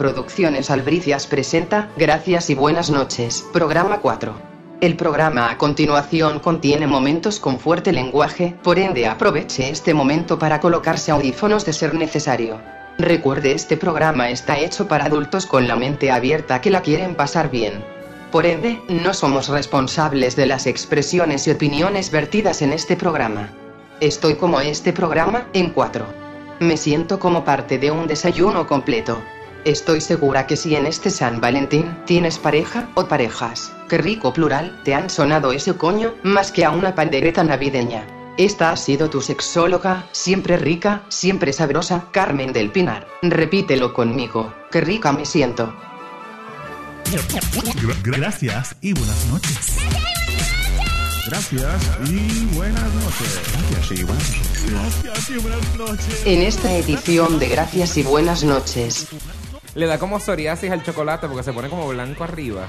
Producciones Albricias presenta Gracias y buenas noches, programa 4. El programa a continuación contiene momentos con fuerte lenguaje, por ende aproveche este momento para colocarse audífonos de ser necesario. Recuerde este programa está hecho para adultos con la mente abierta que la quieren pasar bien. Por ende, no somos responsables de las expresiones y opiniones vertidas en este programa. Estoy como este programa, en 4. Me siento como parte de un desayuno completo. Estoy segura que si en este San Valentín tienes pareja o parejas, qué rico plural, te han sonado ese coño, más que a una pandereta navideña. Esta ha sido tu sexóloga, siempre rica, siempre sabrosa, Carmen del Pinar. Repítelo conmigo, qué rica me siento. Gra- Gracias y buenas noches. Gracias y buenas noches. Gracias y buenas noches. Gracias y buenas noches. En esta edición de Gracias y Buenas noches, Le da como psoriasis al chocolate porque se pone como blanco arriba.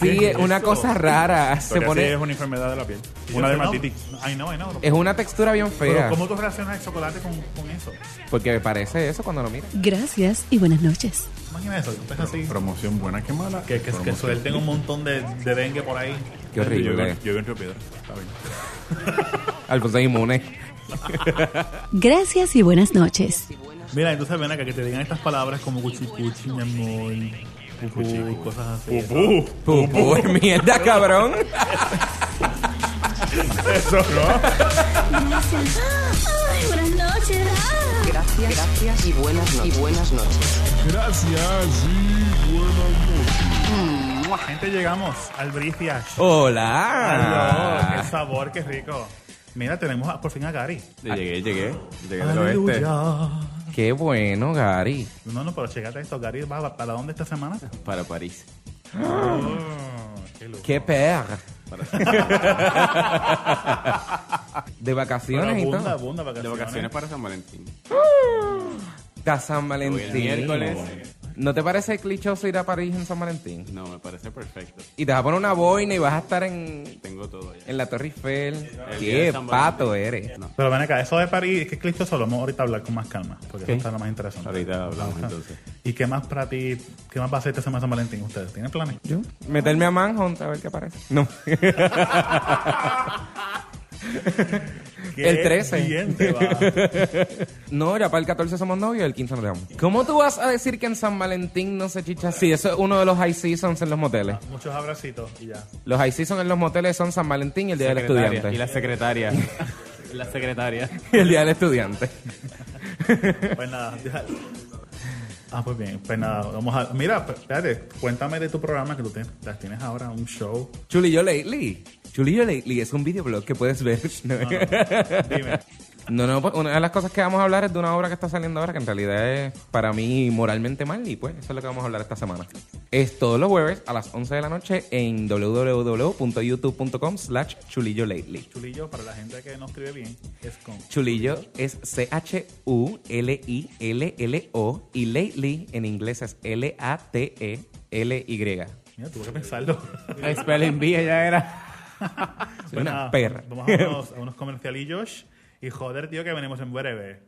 Sí, es una cosa rara. Se pone. es una enfermedad de la piel. Yo Una dermatitis. Ay, no, ay, no. Es una textura bien Pero fea. ¿cómo tú relacionas el chocolate con, con eso? Porque me parece eso cuando lo miras. Gracias y buenas noches. Imagina eso, tú estás así. Promoción buena que mala. Que, que, que Promoción. suelten un montón de, de dengue por ahí. Qué Yo horrible. yo vivo en Río Piedra. Está bien. Alfonso es inmune. Gracias y buenas noches. Mira, entonces ven acá que te digan estas palabras como cuchi cuchi, mi amor, pupú, cosas así. Pupú. Pupú, mierda, cabrón. Eso no. Ay, buenas noches. Ah. gracias, gracias y buenas, no- y buenas noches. Gracias y buenas noches. Gente, llegamos al Bricias. Hola. qué sabor, qué rico. Mira, tenemos a- por fin a Gary. Llegué, llegué. Llegué del oeste. Qué bueno, Gary. No, no, pero checate esto. Gary va para dónde esta semana? Para París. Oh, qué lujo. Qué perra. De Pero vacaciones y abunda, todo. abunda vacaciones. De vacaciones para San Valentín. Está San Voy el Valentín. miércoles. ¿No te parece clichoso ir a París en San Valentín? No, me parece perfecto. Y te vas a poner una boina y vas a estar en, Tengo todo ya. en la Torre Eiffel. El Qué pato eres. No. Pero ven acá, eso de París, que es clichoso, lo vamos ahorita a hablar con más calma, porque ¿Qué? eso está lo más interesante. Ahorita hablamos entonces. ¿Y qué más para ti, qué más va a hacer esta semana San Valentín ustedes? ¿Tienen planes? ¿Yo? Meterme a Manhunt a ver qué aparece. No. El 13. Bien te va. No, ya para el 14 somos novios y el 15 nos dejamos. ¿Cómo tú vas a decir que en San Valentín no se chicha así? Eso es uno de los high seasons en los moteles. Muchos abracitos y ya. Los high seasons en los moteles son San Valentín y el Día del. Estudiante. Y la secretaria. la secretaria. Y el Día del Estudiante. Pues nada, ya. Ah, pues bien, pues nada, vamos a... Mira, espérate, cuéntame de tu programa que tú tienes, tienes ahora, un show. Chulillo Lately. Chulillo Lately es un videoblog que puedes ver. Dime. No, no, pues, una de las cosas que vamos a hablar es de una obra que está saliendo ahora que en realidad es para mí moralmente mal y pues eso es lo que vamos a hablar esta semana. Es todos los jueves a las 11 de la noche en www.youtube.com slash chulillo lately. Chulillo, para la gente que no escribe bien, es con... Chulillo es C-H-U-L-I-L-L-O y lately en inglés es E L-A-T-E-L-Y. Mira, tuve que pensarlo. El spelling bee ya era. Soy una nada, perra. Vamos a unos, a unos comercialillos y joder, tío, que venimos en breve.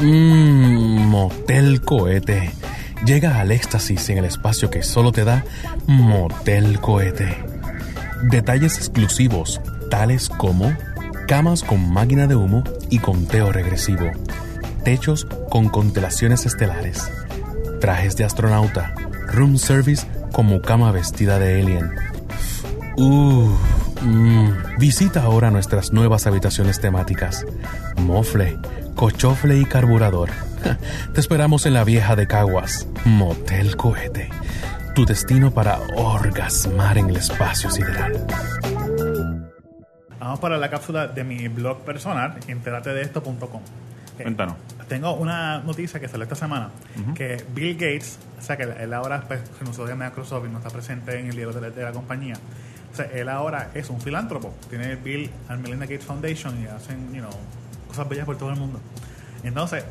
Mmm, Motel Cohete. Llega al éxtasis en el espacio que solo te da Motel Cohete. Detalles exclusivos, tales como camas con máquina de humo y conteo regresivo, techos con constelaciones estelares, trajes de astronauta, room service como cama vestida de alien. Uh, mm. Visita ahora nuestras nuevas habitaciones temáticas. Mofle, cochofle y carburador. Te esperamos en la vieja de Caguas, Motel Cohete. Tu destino para orgasmar en el espacio sideral. Vamos para la cápsula de mi blog personal, enteratedeesto.com. Eh, Cuéntanos. Tengo una noticia que salió esta semana, que Bill Gates, o sea que él ahora pues, renunció de Microsoft y no está presente en el libro de la, de la compañía. Sea, él ahora es un filántropo. Tiene el Bill and Melinda Gates Foundation y hacen, you know, cosas bellas por todo el mundo. Entonces,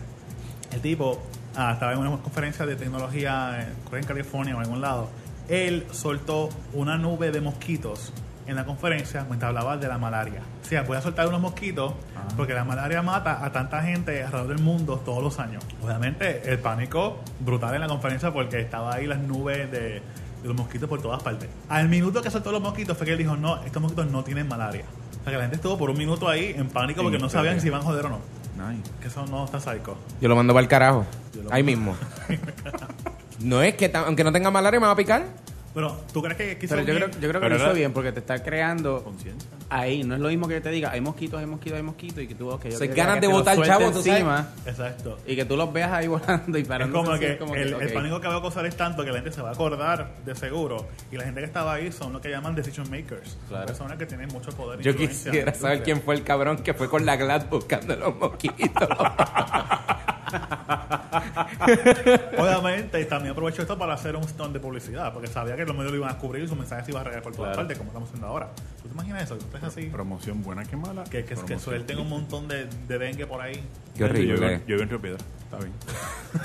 el tipo ah, estaba en una conferencia de tecnología, eh, creo en California o en algún lado. Él soltó una nube de mosquitos en la conferencia mientras hablaba de la malaria. O sea, voy a soltar unos mosquitos porque la malaria mata a tanta gente alrededor del mundo todos los años. Obviamente, el pánico brutal en la conferencia porque estaba ahí las nubes de los mosquitos por todas partes. Al minuto que soltó los mosquitos fue que él dijo, no, estos mosquitos no tienen malaria. O sea, que la gente estuvo por un minuto ahí en pánico porque no sabían si iban a joder o no. Nice. Que eso no está psycho. Yo lo mando para el carajo. Ahí mismo. no es que, aunque no tenga malaria, me va a picar. Pero, ¿tú crees que quiso Pero yo bien? creo, yo creo que lo hizo bien porque te está creando Conciencia. ahí. No es lo mismo que yo te diga, hay mosquitos, hay mosquitos, hay mosquitos y que tú, ok, yo Se ganas que de botar chavo, encima Exacto. y que tú los veas ahí volando y Es parando. como que, el, el pánico que va a causar es tanto que la gente se va a acordar de seguro. Y la gente que estaba ahí son lo que llaman decision makers. Son Claro. personas que tienen mucho poder. e Yo quisiera saber quién fue el cabrón que fue con la Glad buscando los mosquitos. Obviamente, y también aprovechó esto para hacer un stunt de publicidad, porque sabía que los medios lo iban a cubrir y su mensaje se iba a regar por todas Claro. partes, como estamos haciendo ahora. ¿Tú te imaginas eso? ¿Tú así? Promoción buena que mala. Que, que, que suelten un montón de, de dengue por ahí. Qué Yo horrible. Yo vivo en Río Piedra. Está bien.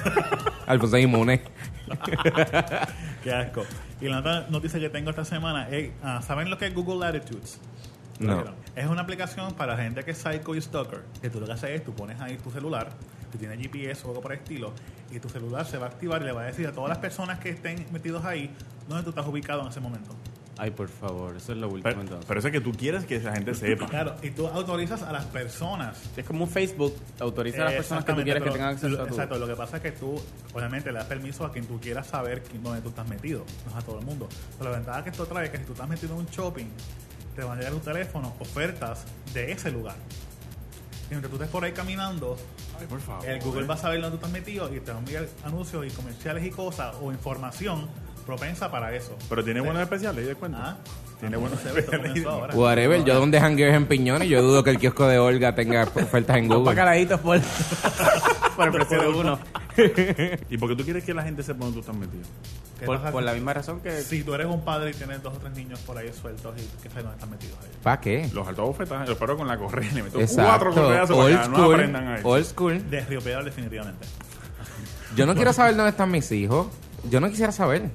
Alfonso inmune. Qué asco. Y la otra noticia que tengo esta semana es, ah, ¿saben lo que es Google Latitudes? No. Es una aplicación para gente que es psycho y stalker. Que tú lo que haces es, tú pones ahí tu celular, tú tienes GPS o algo por el estilo, y tu celular se va a activar y le va a decir a todas las personas que estén metidos ahí dónde tú estás ubicado en ese momento. Ay, por favor, eso es lo último Pero, entonces. pero eso es que tú quieres que esa gente sepa. Claro, y tú autorizas a las personas. es como un Facebook, autoriza a las personas que tú quieres que tengan acceso a tu... Exacto, lo que pasa es que tú, obviamente, le das permiso a quien tú quieras saber dónde tú estás metido, no es a todo el mundo. Pero la ventaja que esto trae es que si tú estás metido en un shopping, te van a llegar a tu teléfono ofertas de ese lugar. Y mientras tú estés por ahí caminando, Ay, por favor. el Google va a saber dónde tú estás metido y te va a enviar anuncios y comerciales y cosas o información propensa para eso. Pero tiene buenos especiales, ¿y de cuenta? Ah, Tiene buenos especiales. Whatever, yo donde jangueo es en Piñones, yo dudo que el kiosco de Olga tenga ofertas en Google. bacaladitos por, por el precio de uno. ¿Y por qué tú quieres que la gente sepa dónde tú estás metido? ¿Qué Por, la misma razón que... Si tú eres un padre y tienes dos o tres niños por ahí sueltos y que sabes dónde están metidos ahí. ¿Para qué? Los altos bofetajes, los paro con la correa y le meto Exacto. cuatro correazos Old para que no school. aprendan ahí. Old school. De Río Piedra definitivamente. Yo no quiero saber dónde están mis hijos. Yo no quisiera saber.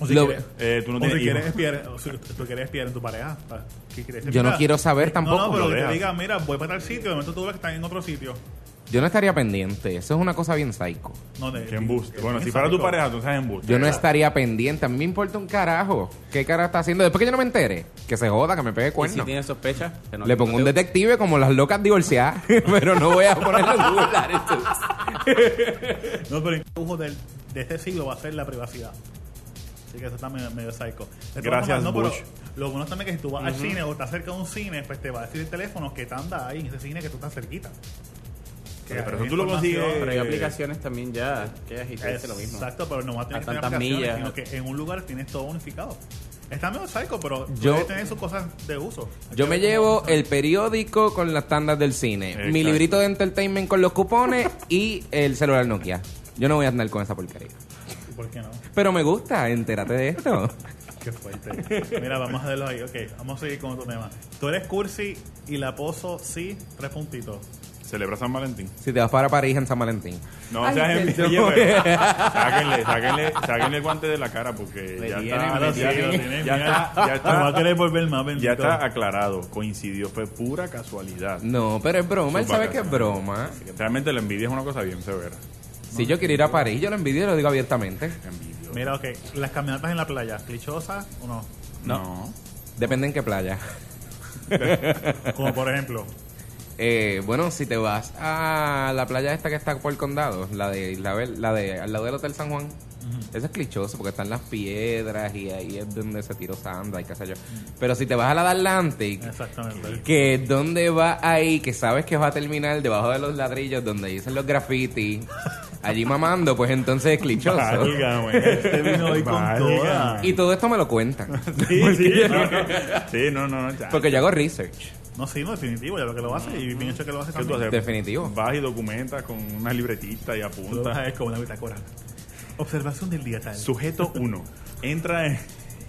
O si Lo- quieres, Eh, tú no o tienes si quieres espiar, o si tú quieres espiar en tu pareja. pa- ¿qué quieres? Yo no quiero saber tampoco. No, no, pero Lo que te diga, mira, voy para tal sitio, de momento tú ves que están en otro sitio. Yo no estaría pendiente. Eso es una cosa bien psycho. No, de, Que embuste. Bueno, si para tu pareja, tú estás embuste. Yo no estaría pendiente. A mí me importa un carajo. ¿Qué cara está haciendo? Después que yo no me entere, que se joda, que me pegue Y si tienes sospecha... que no- Le pongo un detective como las locas divorciadas. pero no voy a ponerlo en Google. No, pero el del, de este siglo va a ser la privacidad. Así que eso está medio, medio psycho. De todas Gracias, no, pero Bush. Lo bueno también es que si tú vas al cine o estás cerca de un cine, pues te va a decir el teléfono que te anda ahí en ese cine que tú estás cerquita. Que Pero eso tú lo consigues- Pero hay aplicaciones también ya que agitaste lo mismo. Exacto, pero no va a tener A que tener millas. sino que en un lugar tienes todo unificado. Está medio psycho, pero Yo- tener sus cosas de uso. Yo me llevo el periódico con las tandas del cine, mi librito de entertainment con los cupones y el celular Nokia. Yo no voy a andar con esa porquería. ¿Por qué no? Pero me gusta, entérate de esto. Qué fuerte. Mira, vamos a verlo ahí. Ok, vamos a seguir con otro tema. Tú eres cursi y la pozo sí, tres puntitos. Celebra San Valentín. Si te vas para París en San Valentín. No Ay, seas perdón. envidia, pero sáquenle, sáquenle, sáquenle el guante de la cara porque ya tienen, está, ya, tienen. ya está, ya te va a está, querer volver más, bendito. ya está aclarado. Coincidió, fue pura casualidad. No, pero es broma, él sabe que es broma. Realmente la envidia es una cosa bien severa. Si yo quiero ir a París, yo lo envidio y lo digo abiertamente. Envidio. Mira, ok, las caminatas en la playa, ¿clichosas o no? No. Depende en qué playa. Como por ejemplo, Eh, bueno, si te vas a la playa esta que está por el condado, la de Isabel, la de al lado del Hotel San Juan, eso es clichoso porque están las piedras y ahí es donde se tiró sandra y qué sé yo. Pero si te vas a la de Atlantic, exactamente. que es donde va ahí, que sabes que va a terminar debajo de los ladrillos donde dicen los graffiti, allí mamando, pues entonces es clichoso. Válgame. Este vino hoy con toda. Y todo esto me lo cuentan. Sí, sí, no, no. Sí, no, no, no. ya. Porque yo hago research. No, sí, no, definitivo, ya lo que lo hace y bien hecho que lo hace ¿Qué tú también. haces? Definitivo. Vas y documentas con una libretita y Tú lo apuntas. haces como una bitácora. Observación del día tal. Sujeto 1. Entra en,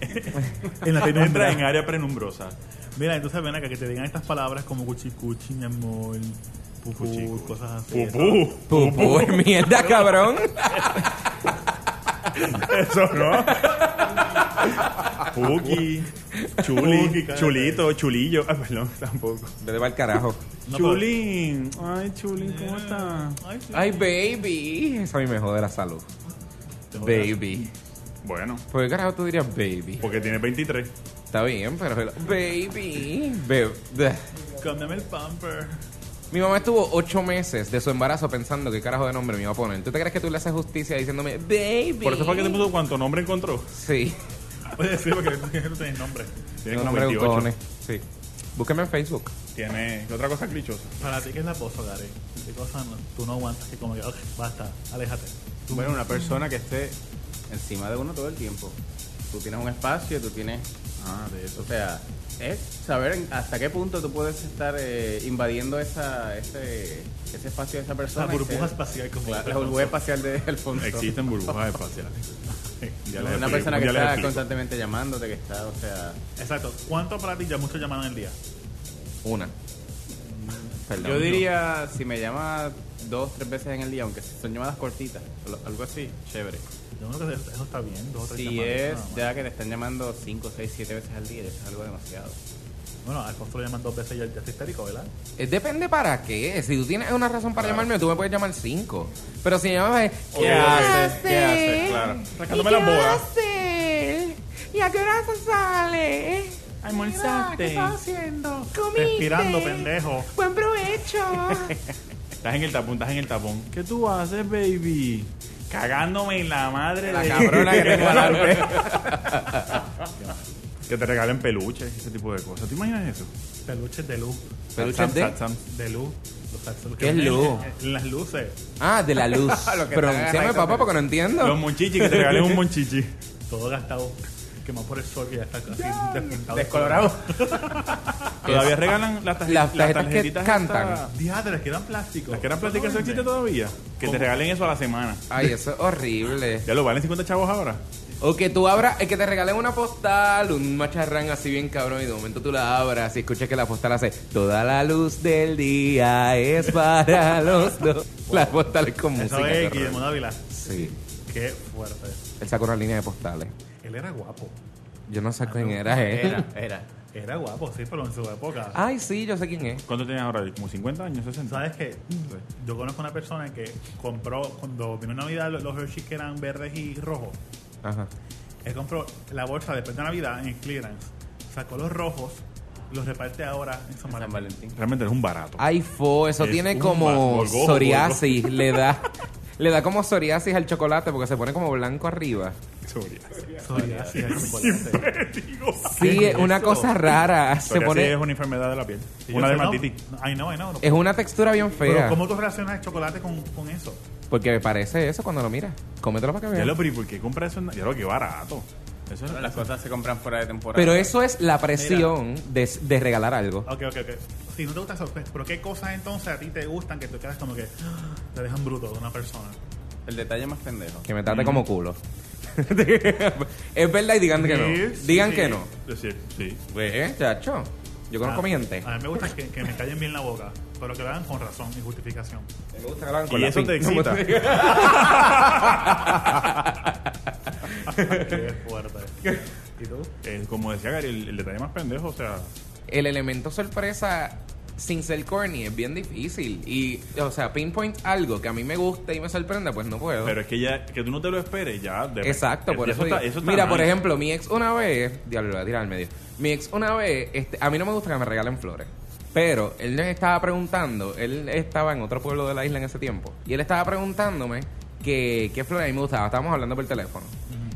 En la entra penumbra. en área prenumbrosa. Mira, entonces ven acá que te digan estas palabras como cuchicuchi, mi amor, pupú, Cuchicuchi. cosas así. Pupú. Pupú mierda, cabrón. Eso no. Puki. Chuli, chulito, chulillo. Ah, perdón, tampoco. Vete para el carajo. No, Chulín. Ay, Chulín, ¿cómo está? Ay, baby. Eso a mí me jode la salud. Baby. Bueno, ¿Por qué carajo tú dirías baby? porque tiene 23. Está bien, pero... Baby. Cámbiame el pamper. Mi mamá estuvo ocho meses de su embarazo pensando qué carajo de nombre me iba a poner. ¿Tú te crees que tú le haces justicia diciéndome baby? Por eso fue que te puso cuánto nombre encontró. Sí. Oye, sí, porque tú tienes nombre. Tiene como nombre de 28. cojones. Sí. Búsqueme en Facebook. Tiene ¿qué otra cosa clichosa. Para ti, ¿qué es la pozo, Gary? ¿Qué cosa no- tú no aguantas? Que como que, ok, basta, aléjate. Bueno, una persona que esté encima de uno todo el tiempo. Tú tienes un espacio, tú tienes... Ah, de eso. O sea, es saber hasta qué punto tú puedes estar eh, invadiendo esa, ese, ese espacio de esa La persona. y burbuja ser- espacial como la, la burbuja espacial de Alfonso. Existen burbujas espaciales. Ya Una explico, persona que está constantemente llamándote, que está, o sea... Exacto. ¿Cuánto para ti ya muchos llaman al día? Una. Perdón. Yo diría, si me llama dos, tres veces en el día, aunque son llamadas cortitas, algo así, chévere. Yo creo que eso está bien, dos o tres Si llamadas, es ya que te están llamando cinco, seis, siete veces al día, eso es algo demasiado. Bueno, a Alfonso lo llaman dos veces y ya, está histérico, ¿verdad? Eh, Depende para qué. Si tú tienes una razón para llamarme, tú me puedes llamar cinco. Pero si me llamas, ¿Qué haces? ¿Qué haces? Claro. Sacándome las bodas. hacer? ¿Y a qué hora se sale? Almorzaste. haciendo? Respirando, pendejo. Buen provecho. Estás en el tapón, estás en el tapón. ¿Qué tú haces, baby? Cagándome en la madre La de cabrona que tengo al lado. Que te regalen peluches, ese tipo de cosas. ¿Te imaginas eso? Peluches de luz. Peluches de-. De luz. Los ¿Qué es luz? Las luces. ah, de la luz. Te haga papá, porque no entiendo. Los monchichis, que te regalen un monchichi. Todo gastado. Quemado por el sol que ya está casi despintado. Descolorado. Todavía regalan las, tarje- Las tarjetas que tarjetitas cantan. estas- Diadres, que eran plásticos. Las que eran plásticas, ¿eso ¿Eso existe todavía? Que te regalen eso a la semana. Ay, eso es horrible. ¿Ya lo valen 50 chavos ahora? O que tú abras, es que te regalen una postal, un macharrán así bien cabrón, y de momento tú la abras y escuchas que la postal hace Toda la luz del día es para los dos. La postal es con música. Eso es Guillermo. Dávila. Sí. Qué fuerte. Él sacó una línea de postales. Él era guapo. Yo no sé quién era él. Era, era. Era guapo, sí, pero en su época. Ay, sí, yo sé quién es. ¿Cuánto tienes ahora? ¿Como 50 años, 60? ¿Sabes qué? Yo conozco una persona que compró, cuando vino Navidad, los- Hershey's que eran verdes y rojos, Ajá. él compró la bolsa después de Navidad en clearance, sacó los rojos, los reparte ahora en San Valentín. Realmente es un barato. Ay, fo, eso Es tiene como psoriasis. Le da, le da como psoriasis al chocolate porque se pone como blanco arriba. Psoriasis, chocolate. Sí, es una cosa rara. Se Psoriasis pone, es una enfermedad de la piel. Sí, una yo sé, dermatitis. No, ay, no, ay, no. no. es una textura bien Pero fea. ¿cómo tú relacionas el chocolate con, con eso? Porque me parece eso cuando lo miras. Cómetelo para que Ya veas. lo, pero ¿y por qué compras eso? Ya lo que barato. Eso es Las cosas se compran fuera de temporada. Pero eso es la presión de, de regalar algo. Ok, ok, ok. Si no te gusta eso, pues, pero ¿qué cosas entonces a ti te gustan que tú quedas como que ¡ah! te dejan bruto de una persona? El detalle más pendejo. Que me trate como culo. es verdad y digan que no. Sí, Digan sí. que no. Es decir, sí. Pues, chacho. Yo conozco Ah, mi gente. A mí me gusta que, que me callen bien la boca, pero que lo hagan con razón y justificación. Me gusta que lo hagan Y con la eso fin. te ¿Cómo excita. Qué fuerte. ¿Y tú? Eh, como decía Gary, el, el detalle más pendejo, o sea, el elemento sorpresa sin ser corny es bien difícil. Y, o sea, pinpoint algo que a mí me guste y me sorprenda, pues no puedo. pero es que ya, que tú no te lo esperes, ya. de- Exacto, por eso, está, digo. eso está Mira, por ejemplo, mi ex una vez, diablo, lo voy a tirar al medio. Mi ex una vez, este, a mí no me gusta que me regalen flores. Pero él me estaba preguntando, él estaba en otro pueblo de la isla en ese tiempo, y él estaba preguntándome que, qué flores a mí me gustaban. Estábamos hablando por teléfono.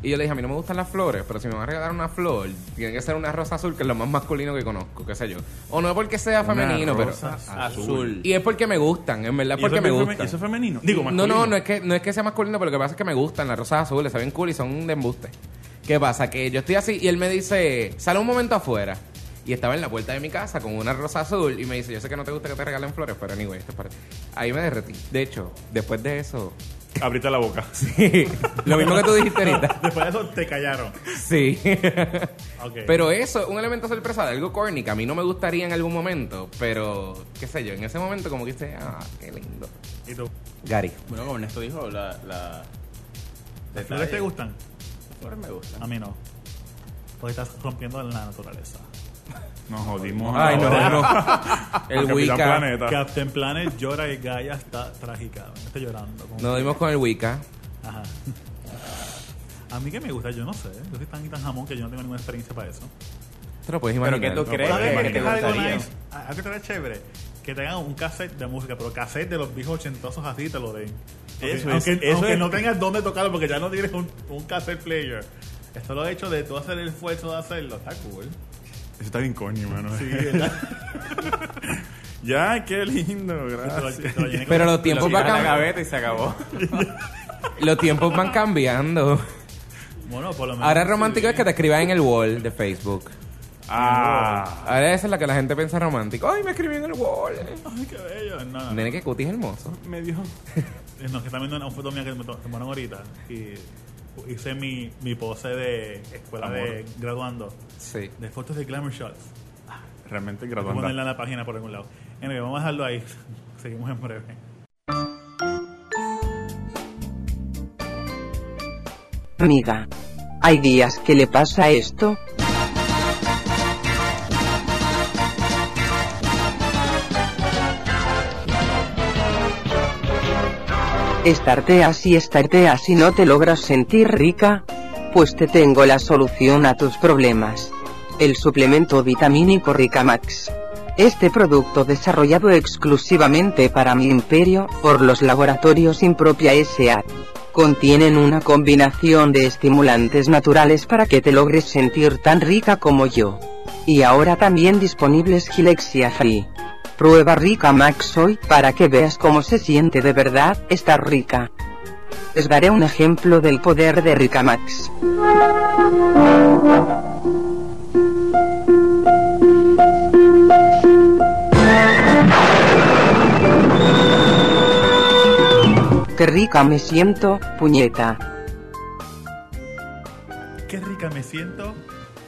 Y yo le dije, a mí no me gustan las flores, pero si me van a regalar una flor, tiene que ser una rosa azul, que es lo más masculino que conozco, qué sé yo. O no porque sea Una femenino, pero... Azul. Y es porque me gustan, en verdad, ¿Y porque eso, me es gustan. ¿Eso es femenino? Digo, No, masculino. no, no es que no es que sea masculino, pero lo que pasa es que me gustan las rosas azules, se ven cool y son de embuste. ¿Qué pasa? Que yo estoy así y él me dice, sale un momento afuera. Y estaba en la puerta de mi casa con una rosa azul y me dice, yo sé que no te gusta que te regalen flores, pero anyway, esto es para ti". Ahí me derretí. De hecho, después de eso, Abriste la boca. sí, lo mismo que tú dijiste ahorita. Después de eso te callaron. Sí. Pero eso, un elemento sorpresa de algo corny que a mí no me gustaría en algún momento, pero qué sé yo, en ese momento como que dice, ah, qué lindo. ¿Y tú? Gary. Bueno, como Ernesto dijo, la... la ¿Las flores te gustan? Las flores me gustan. A mí no. porque estás rompiendo la naturaleza. Nos jodimos. Ay, no, no. El Wicca. Planeta. Captain Planet llora y Gaia está trágica. Está llorando. Nos dimos con el Wicca. Ajá. A mí que me gusta, yo no sé. Yo soy tan y tan jamón que yo no tengo ninguna experiencia para eso. Te lo puedes Pero imaginar. ¿qué tú crees? ¿Sabes que te es gustaría? Algo que estaría chévere. Que tengan un cassette de música, pero cassette de los viejos ochentosos así te lo den. Aunque- Eso es- aunque, eso aunque es- no tengas dónde tocarlo porque ya no tienes un, un cassette player. Esto lo he hecho de tú hacer el esfuerzo de hacerlo. Está cool. Eso está bien coño, mano. Sí, ya, qué lindo, gracias. Pero los tiempos van a la cam- gaveta y se acabó. Los tiempos van cambiando. Bueno, por lo menos. Ahora romántico sí. es que te escriban en el wall de Facebook. Ah, Ahora esa es la que la gente piensa romántico. Ay, me escribí en el wall. Ay, qué bello. No, no. Nene, que cutis hermoso. me dio. No, que están viendo una foto mía que me to- tomaron ahorita. Y hice mi, mi pose de escuela de graduando. Sí. De fotos de Glamour Shots. Realmente Voy a graduando. ponerla en la página por algún lado. Anyway, vamos a dejarlo ahí. Seguimos en breve. Amiga. ¿Hay días que le pasa esto? ¿Estarteas y estarteas y no te logras sentir rica? Pues te tengo la solución a tus problemas. El suplemento vitamínico Rica Max. Este producto desarrollado exclusivamente para mi imperio, por los laboratorios Impropia S.A. Contienen una combinación de estimulantes naturales para que te logres sentir tan rica como yo. Y ahora también disponibles Gilexia Free. Prueba Rica Max hoy para que veas cómo se siente de verdad estar rica. Les daré un ejemplo del poder de Rica Max. Qué rica me siento, puñeta. Qué rica me siento.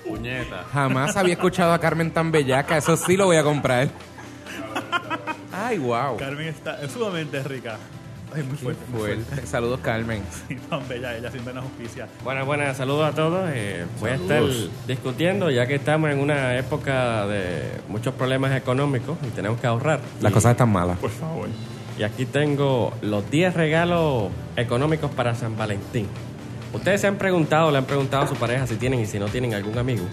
Puñeta. Jamás había escuchado a Carmen tan bellaca. Eso sí lo voy a comprar. Ay, wow. Carmen está es sumamente rica. Ay, muy fuerte. muy Fuerte. Saludos, Carmen. Sí, tan bella ella, sin pena justicia. Buenas, buenas, saludos a todos. Eh, voy a estar discutiendo, ya que estamos en una época de muchos problemas económicos y tenemos que ahorrar. Las Y- cosas están malas. Por favor. Y aquí tengo los 10 regalos económicos para San Valentín. Ustedes se han preguntado, le han preguntado a su pareja si tienen y si no tienen algún amigo.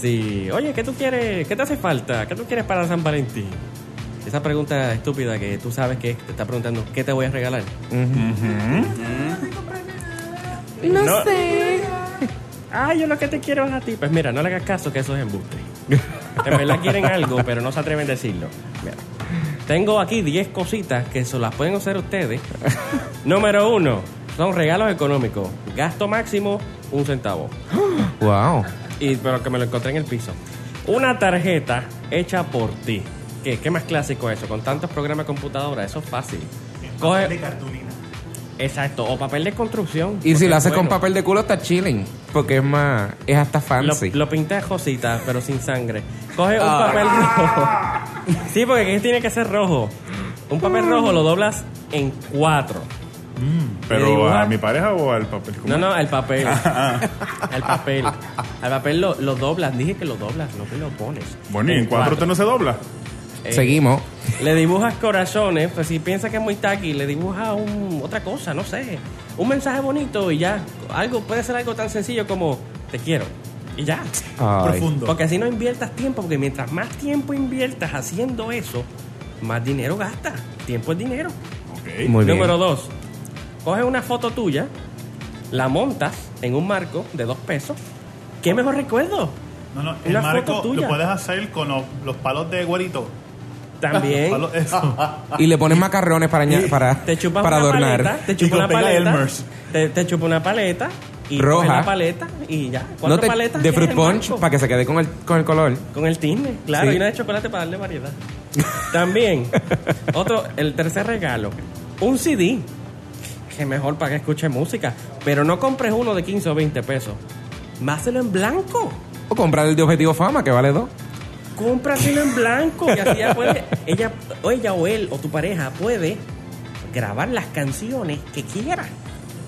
Si, oye, ¿qué tú quieres? ¿Qué te hace falta? ¿Qué tú quieres para San Valentín? Esa pregunta estúpida que tú sabes que te está preguntando, ¿qué te voy a regalar? No, sé. Ah, yo lo que te quiero es a ti. Pues mira, no le hagas caso que eso es embuste. En verdad quieren algo, pero no se atreven a decirlo. Mira. Tengo aquí 10 cositas que se las pueden hacer ustedes. Número uno, son regalos económicos. Gasto máximo, un centavo. Wow. Y, pero que me lo encontré en el piso. Una tarjeta hecha por ti. ¿Qué, qué más clásico eso? Con tantos programas de computadora, eso es fácil. De Coge, cartulina. exacto, o papel de construcción. Y si lo haces es con papel de culo, está chilling. Porque es más. Es hasta Lo, fancy. lo pintas cosita, pero sin sangre. Coge un Ah. papel rojo. Sí, porque aquí tiene que ser rojo. Un papel rojo lo doblas en cuatro. Pero dibuja? a mi pareja o al papel. ¿Cómo? No, no, el papel. el papel. El papel lo, lo doblas. Dije que lo doblas, no que lo pones. Bueno, y en cuatro usted no se dobla. Eh, Seguimos. Le dibujas corazones, pues si piensa que es muy tacky, le dibuja un, otra cosa, no sé. Un mensaje bonito y ya. Algo puede ser algo tan sencillo como te quiero. Y ya. Ay. Profundo. Porque así no inviertas tiempo, porque mientras más tiempo inviertas haciendo eso, más dinero gastas. Tiempo es dinero. Ok. Muy bien. Número dos, coge una foto tuya, la montas en un marco de dos pesos. ¿Qué mejor recuerdo? No, no, el Una marco foto tuya. lo puedes hacer con los, los palos de güerito. También. Y le pones macarrones para, aña- para, te chupas para una adornar. paleta, te con una pega paleta, Elmer's. te, te chupas una paleta y Roja. coges la paleta y ya. Cuatro No te- paletas de tienes fruit punch para que se quede con el, con el color. Con el tinte, claro, Sí. y una de chocolate para darle variedad. También, otro, el tercer regalo, un CD. Que mejor para que escuche música. Pero no compres uno de 15 o 20 pesos. Máselo en blanco. O comprar el de objetivo fama, que vale dos. Cómpraselo en blanco. Y así ya puede, ella, o ella o él o tu pareja puede grabar las canciones que quiera.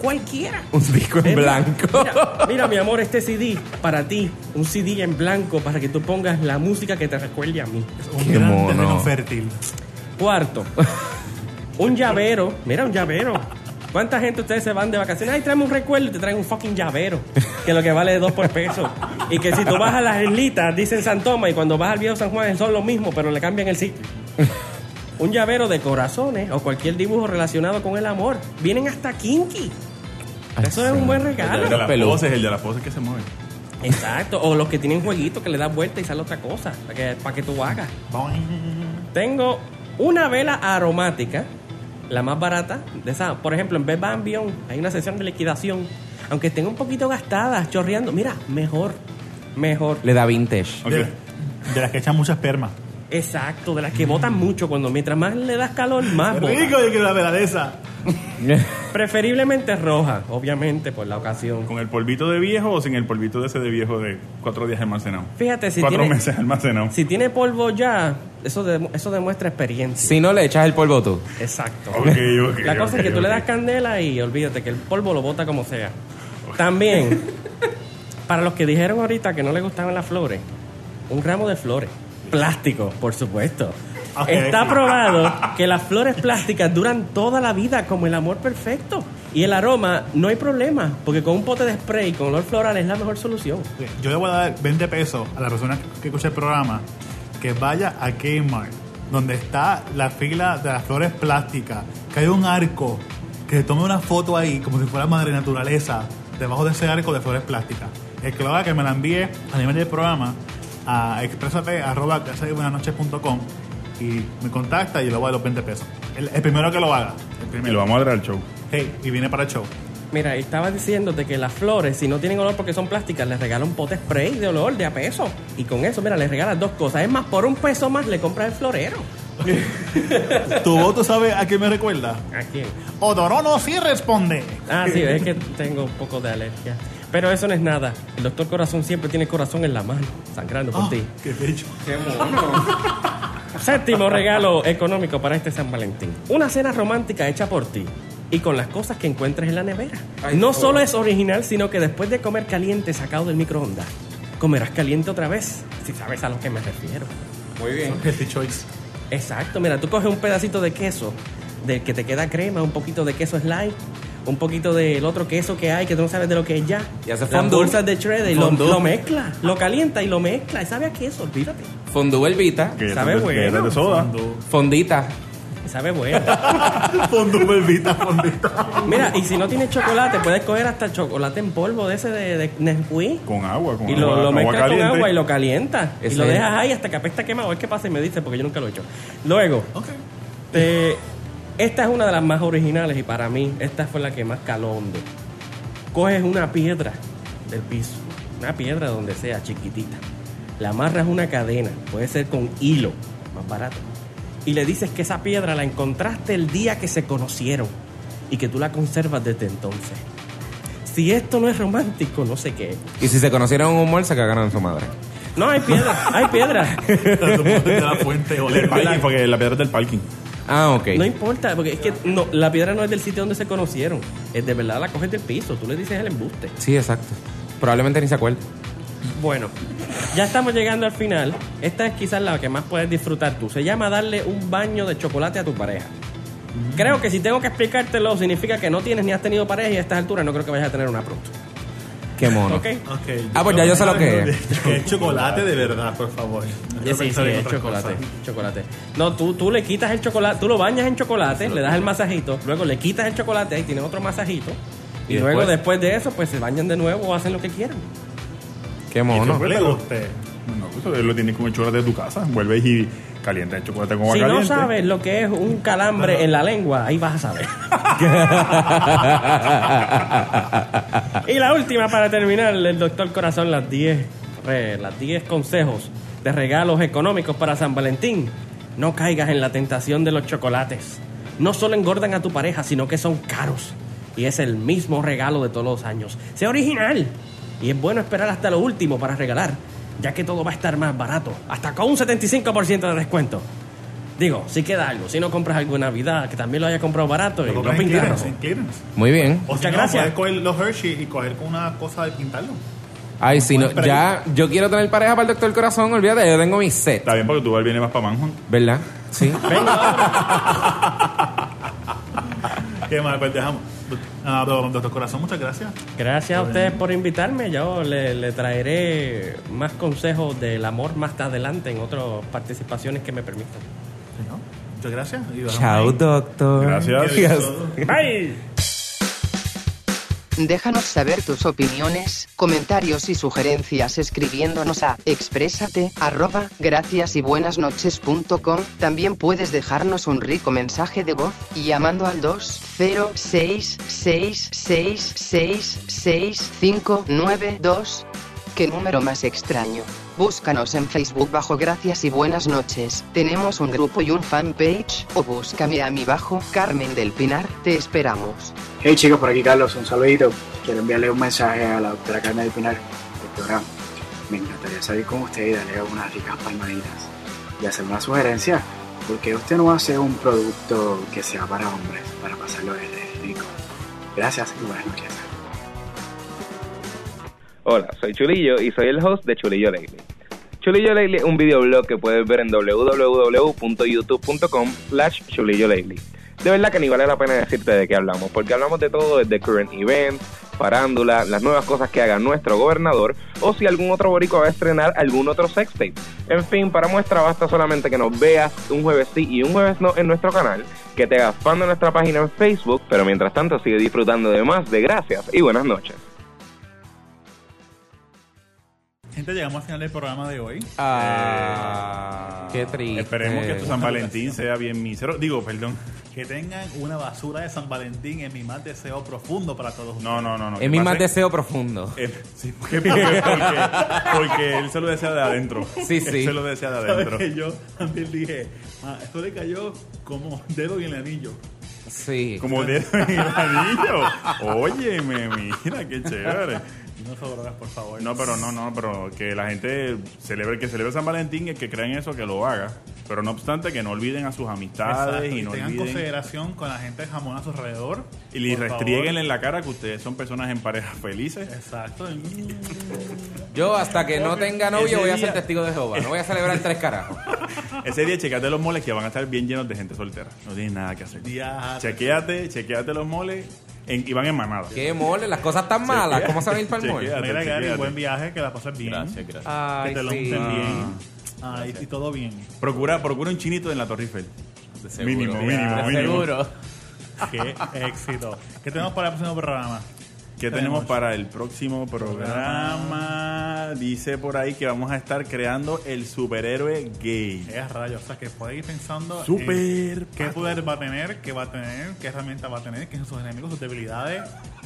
cualquiera. Un disco en blanco. Mira, mira, mi amor, este CD para ti, un CD en blanco para que tú pongas la música que te recuerde a mí. Un Qué gran mono. terreno fértil. Cuarto, un llavero. Mira, un llavero. ¿Cuánta gente ustedes se van de vacaciones? Ay, tráeme un recuerdo y te traen un fucking llavero. Que lo que vale es dos por peso. Y que si tú vas a las islitas, dicen San Tomás, y cuando vas al viejo San Juan son lo mismo, pero le cambian el sitio. Un llavero de corazones o cualquier dibujo relacionado con el amor. Vienen hasta kinky. Eso es un buen El de regalo. las poses, el de las poses que se mueven. Exacto. O los que tienen jueguitos que le das vuelta y sale otra cosa. Para que, para que tú hagas. Tengo una vela aromática, la más barata, de esa, por ejemplo, en Bed Bath Beyond hay una sesión de liquidación, aunque estén un poquito gastadas, chorreando, mira, mejor, mejor. Le da vintage. Ok. De, de las que echan mucha esperma. Exacto, de las que botan mucho, cuando mientras más le das calor, más Qué bota. rico de que la veladeza. Preferiblemente roja, obviamente, por la ocasión. ¿Con el polvito de viejo o sin el polvito de ese de viejo de cuatro días almacenado? Fíjate, si Cuatro tiene, meses almacenado. si tiene polvo ya, eso, de- eso demuestra experiencia. Si no le echas el polvo tú. Exacto. Ok, ok, La cosa es que tú le ok. das candela y olvídate que el polvo lo bota como sea. También, para los que dijeron ahorita que no les gustaban las flores, un ramo de flores. Plástico, por supuesto. Ok. Está probado que las flores plásticas duran toda la vida como el amor perfecto. Y el aroma no hay problema, porque con un pote de spray con olor floral es la mejor solución. Yo le voy a dar 20 pesos a la persona que escucha el programa que vaya a Kmart, donde está la fila de las flores plásticas, que hay un arco, que se tome una foto ahí como si fuera madre naturaleza, debajo de ese arco de flores plásticas. El que lo haga, que me la envíe a nivel del programa a expresate.com y me contacta y le voy a dar los 20 pesos. El, el primero que lo haga. El Y primero. lo vamos a dar al show. Hey, y viene para el show. Mira, y estaba diciéndote que las flores, si no tienen olor porque son plásticas, les regalan un pote spray de olor de a peso. Y con eso, mira, les regalas dos cosas. Es más, por un peso más le compras el florero. ¿Tu voto sabe a qué me recuerda? ¿A quién? Odorono sí responde. Ah, sí, es que tengo un poco de alergia. Pero eso no es nada. El doctor Corazón siempre tiene corazón en la mano, sangrando por Ah, ti. qué bello. Séptimo regalo económico para este San Valentín. Una cena romántica hecha por ti y con las cosas que encuentres en la nevera. no solo es original, sino que después de comer caliente sacado del microondas, comerás caliente otra vez, si sabes a lo que me refiero. Muy bien. Healthy choice. Exacto, mira, tú coges un pedacito de queso, del que te queda crema, un poquito de queso slide, un poquito del otro queso que hay que tú no sabes de lo que es ya. Y hace Las bolsas de shredder y lo, mezcla, lo calienta y lo mezcla. Y sabe a queso, olvídate. Fondue Elvita. Que Sabe bueno. que de soda. Fondita. Sabe bueno. Fondo belvita, fondita. Mira, y si no tienes chocolate, puedes coger hasta el chocolate en polvo de ese de, de Nesquik. Con agua, con Y agua. lo, lo mezclas con agua y lo calientas. Y lo es- dejas ahí hasta que apesta quemado. A ver qué pasa y me dice, porque yo nunca lo he hecho. Luego, Ok. te- esta es una de las más originales y para mí esta fue la que más caló hondo. Coges una piedra del piso, una piedra donde sea, chiquitita. La amarras una cadena, puede ser con hilo, más barato. Y le dices que esa piedra la encontraste el día que se conocieron y que tú la conservas desde entonces. Si esto no es romántico, no sé qué. es. Y si se conocieron en un mall, se cagaron en su madre. No, hay piedra, hay piedra. de la fuente Del oler. parking, porque la piedra es del parking. Ah, ok. No importa, porque es que no, la piedra no es del sitio donde se conocieron. Es de verdad la coges del piso. Tú le dices el embuste. Sí, exacto. Probablemente ni se acuerde. Bueno, ya estamos llegando al final. Esta es quizás la que más puedes disfrutar tú. Se llama darle un baño de chocolate a tu pareja. Creo que si tengo que explicártelo, significa que no tienes ni has tenido pareja y a estas alturas no creo que vayas a tener una pronto. Qué mono. ¿Ok? Ok. Ah, pues ya yo sé lo que es. Que es chocolate de verdad, por favor. Quiero Sí, sí, es chocolate, cosa. chocolate. No, tú, tú le quitas el chocolate, tú lo bañas en chocolate, le das el masajito, luego le quitas el chocolate, ahí tienes otro masajito, y, ¿Y luego después? de eso, pues se bañan de nuevo o hacen lo que quieran. Qué mono. ¿Qué le guste? No, pues eso lo tienes con el chocolate de tu casa. Vuelves y calienta el chocolate con agua Si no caliente. sabes lo que es un calambre en la lengua, ahí vas a saber. y la última para terminar, el doctor Corazón, las 10 re- las 10 consejos de regalos económicos para San Valentín. No caigas en la tentación de los chocolates. No solo engordan a tu pareja, sino que son caros. Y es el mismo regalo de todos los años. Sea original. Y es bueno esperar hasta lo último para regalar, ya que todo va a estar más barato, hasta con un 75% de descuento. Digo, si queda algo. Si no compras algo en Navidad, que también lo haya comprado barato y Lo en clearance. Muy bien. O si Muchas no, gracias. puedes coger los Hershey y coger con una cosa de pintarlo. Ay, si no, ya, yo quiero tener pareja para el doctor Corazón, olvídate, yo tengo mi set, Está bien porque tú vienes más para Manhunt. ¿verdad? Sí. ¿Qué más? Pues dejamos. Ah, do- doctor Corazón, muchas gracias. Gracias a ustedes por invitarme. Yo le, le traeré más consejos del amor más adelante en otras participaciones que me permitan. Sí, ¿no? Muchas gracias. Y Chao, ahí. doctor. Gracias. Adiós. Bye. Déjanos saber tus opiniones, comentarios y sugerencias escribiéndonos a exprésate arroba gracias y buenas noches.com. También puedes dejarnos un rico mensaje de voz llamando al 20666666592. ¿Qué número más extraño? Búscanos en Facebook bajo Gracias y Buenas noches. Tenemos un grupo y un fanpage. O búscame a mi bajo Carmen del Pinar. Te esperamos. Hey chicos, por aquí Carlos, un saludito. Quiero enviarle un mensaje a la doctora Carmen del Pinar del. Me encantaría salir con usted y darle unas ricas palmaditas y hacer una sugerencia. porque usted no hace un producto que sea para hombres, para pasarlo de rico? Gracias y buenas noches. Hola, soy Chulillo y soy el host de Chulillo Lately. Chulillo Lately es un videoblog que puedes ver en www.youtube.com slash Chulillo Lately. De verdad que ni vale la pena decirte de qué hablamos, porque hablamos de todo desde current events, farándula, las nuevas cosas que haga nuestro gobernador, o si algún otro boricua va a estrenar algún otro sex tape. En fin, para muestra basta solamente que nos veas un jueves sí y un jueves no en nuestro canal, que te hagas fan de nuestra página en Facebook, pero mientras tanto sigue disfrutando de más de gracias y buenas noches. Gente, llegamos al final del programa de hoy. Ah, qué triste. Esperemos que tu San Valentín sea bien mísero. Digo, perdón. Que tengan una basura de San Valentín es mi más deseo profundo para todos ustedes. No, no, no. no. Es ¿Qué mi más deseo profundo. Eh, sí, porque, porque, porque, porque él se lo desea de adentro. Sí, sí. Él se lo desea de ¿Sabes adentro. que yo también dije, ah, esto le cayó como dedo en el anillo. Sí. Como dedo en el anillo. Óyeme, mira, qué chévere. No sobrogas, por favor. No, pero no, no, pero que la gente celebre, que celebre San Valentín, el que crea en eso, que lo haga. Pero no obstante, que no olviden a sus amistades Exacto, y y no tengan olviden. consideración con la gente jamón a su alrededor. Y le por restrieguenle favor. en la cara que ustedes son personas en parejas felices. Exacto. Yo hasta que no tenga novio Ese voy a día- ser testigo de Jehová. No voy a celebrar tres carajos. Ese día chequeate los moles que van a estar bien llenos de gente soltera. No tienen nada que hacer. Diaje. Chequéate, chequéate los moles en- y van en manada. Qué mole, las cosas tan malas. ¿Cómo se van a ir para el? Chequea. Mira, Gary, buen viaje, que la pases bien. Gracias, gracias. Ay, que te lo sí. unten bien. Ah, y, y todo bien. Procura, procura un chinito en la Torre Eiffel. De seguro. Mínimo, mínimo, De mínimo. seguro. Qué éxito. ¿Qué tenemos para el próximo programa? ¿Qué tenemos para el próximo programa? Dice por ahí que vamos a estar creando el superhéroe gay. Es rayos, o sea que puede ir pensando Super en qué poder va a tener, qué va a tener, qué herramienta va a tener, qué son sus enemigos, sus debilidades.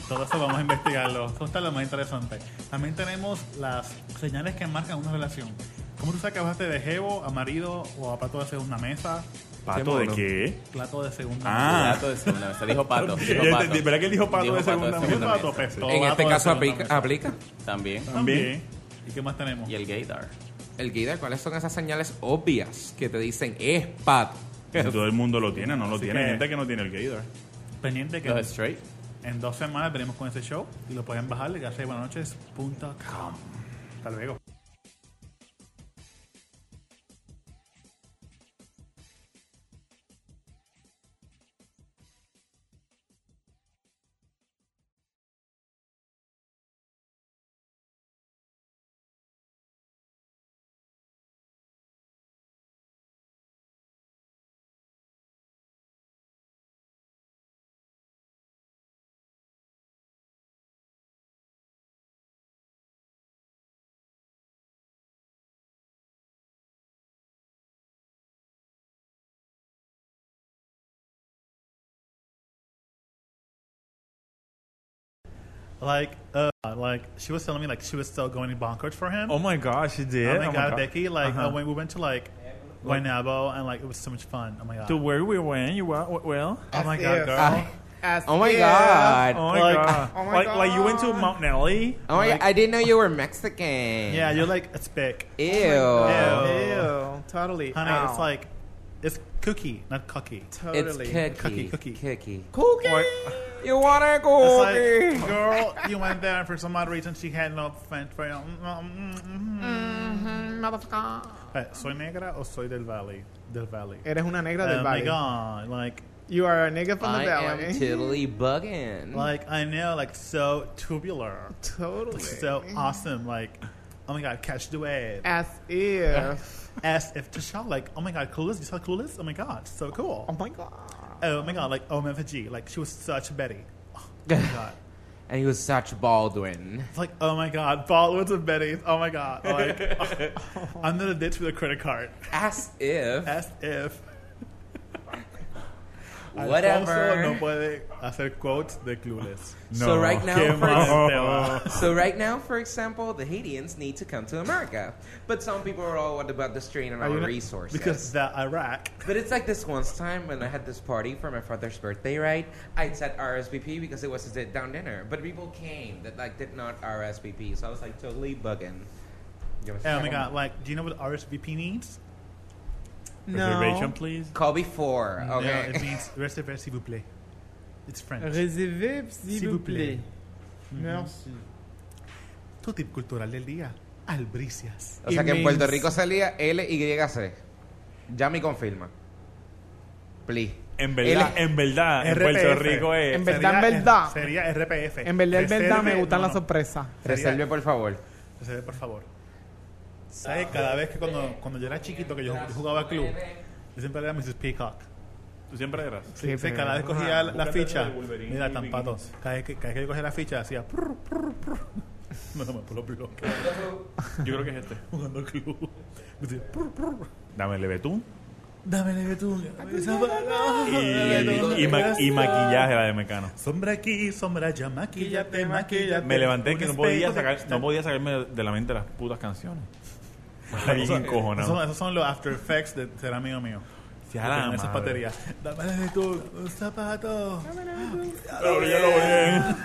Todo eso vamos a investigarlo. Eso está lo más interesante. También tenemos las señales que marcan una relación. ¿Cómo tú sabes que bajaste de jevo a marido o a plato de segunda mesa? ¿Pato de qué? Plato de segunda Ah. Pato de segunda mesa. Dijo pato. Dijo pato. ¿Verdad que él dijo pato de segunda mesa? segunda Pato mesa. pestoso, En pato este caso segunda aplica. mesa. aplica. También. También. ¿Y qué más tenemos? Y el gaydar. El guida, ¿cuáles son esas señales obvias que te dicen es pato? Si todo el mundo lo tiene, no lo Así tiene. Hay gente que no tiene el gaydar. Pendiente que Los straight. en dos semanas venimos con ese show y lo pueden bajar de graciasbuenanoches.com. Hasta luego. Like, uh, like she was telling me, like she was still going bonkers for him. Oh my gosh, she did. Oh my god, Becky! Like Uh-huh. uh, when we went to like Guaynabo and like it was so much fun. Oh my god. To where we went, you were well. oh my god, girl. Ah. Oh my god. Oh my Like- god. oh my like, like you went to Mount Nelly. Oh my god, I didn't know you were Mexican. yeah, you're like it's big. Ew. Ew. Ew, totally. Honey, Ow. it's like it's Cookie, not cookie. It's Totally. cookie. Cookie, cookie. Cookie. You want a It's cookie? like, girl, you went there and for some odd reason she had no French for you. Mm, mm, mm, mm-hmm, eh, ¿Soy negra o soy del valley? Del valley. Eres una negra oh del oh my god, like, You are a nigga from the I the am valley. totally bugging. like I know, like so tubular, totally. so awesome. Like, oh my god, catch the wave. As if. As if to shout like, oh my god, Clueless, you saw Clueless? Oh my god, so cool. Oh my god. Oh my god, like oh, OMFG, like she was such Betty. Oh my god. and he was such Baldwin. It's like, oh my god, Baldwin's and Betty. Oh my god. Like, oh, I'm gonna ditch with a credit card. As if. As if. Whatever. Alfonso no puede hacer quotes de Clueless. No. So right now, Qué for mal. So right now, for example, the Haitians need to come to America, but some people are all what about the strain on Are our not- resources. Because the Iraq. But it's like this once time when I had this party for my father's birthday, right? I said RSVP because it was a sit down dinner, but people came that like did not RSVP, so I was like totally bugging. Oh my saco- god, like, do you know what RSVP means? Reservation, please. Call before, No, okay? it means s'il vous plaît. It's French. Réservé, s'il vous plaît. Mhm. Merci. Tu tip cultural del día. Albricias. o sea It que en Puerto Rico salía LYC. Ya me confirma. Please. En verdad, L- en verdad, en RPF. Puerto Rico es. En verdad, en verdad. Sería RPF. En verdad, en verdad me Reserve- gustan no, las no. sorpresas. Sería- Reserve, por favor. Reserve, por favor. ¿Sabes? Cada vez que cuando, cuando yo era chiquito, que yo, yo jugaba al club, yo siempre era Mrs. Peacock. ¿Tú siempre eras? Sí, sí, cada vez cogía la, ficha. Mira, tan pato. Cada vez que, cada vez que yo cogía la ficha, hacía. prr, prr, prr. No, no, me por lo Peacock. Yo creo que es este. Jugando al club. Me decía, prr, prr. Dame el betún. Dame el betún. dame esa bala. Y, y, ma- y maquillaje la de Mecano. Sombra aquí, sombra allá, maquillate, maquillate. Me levanté que no podía, sacar, no podía sacarme de la mente las putas canciones. Está bien Esos son- encojonado. esos, esos son los after effects de ser amigo mío. Sí, a la esas baterías. Dame el betún, un zapato. Pero brillalo bien.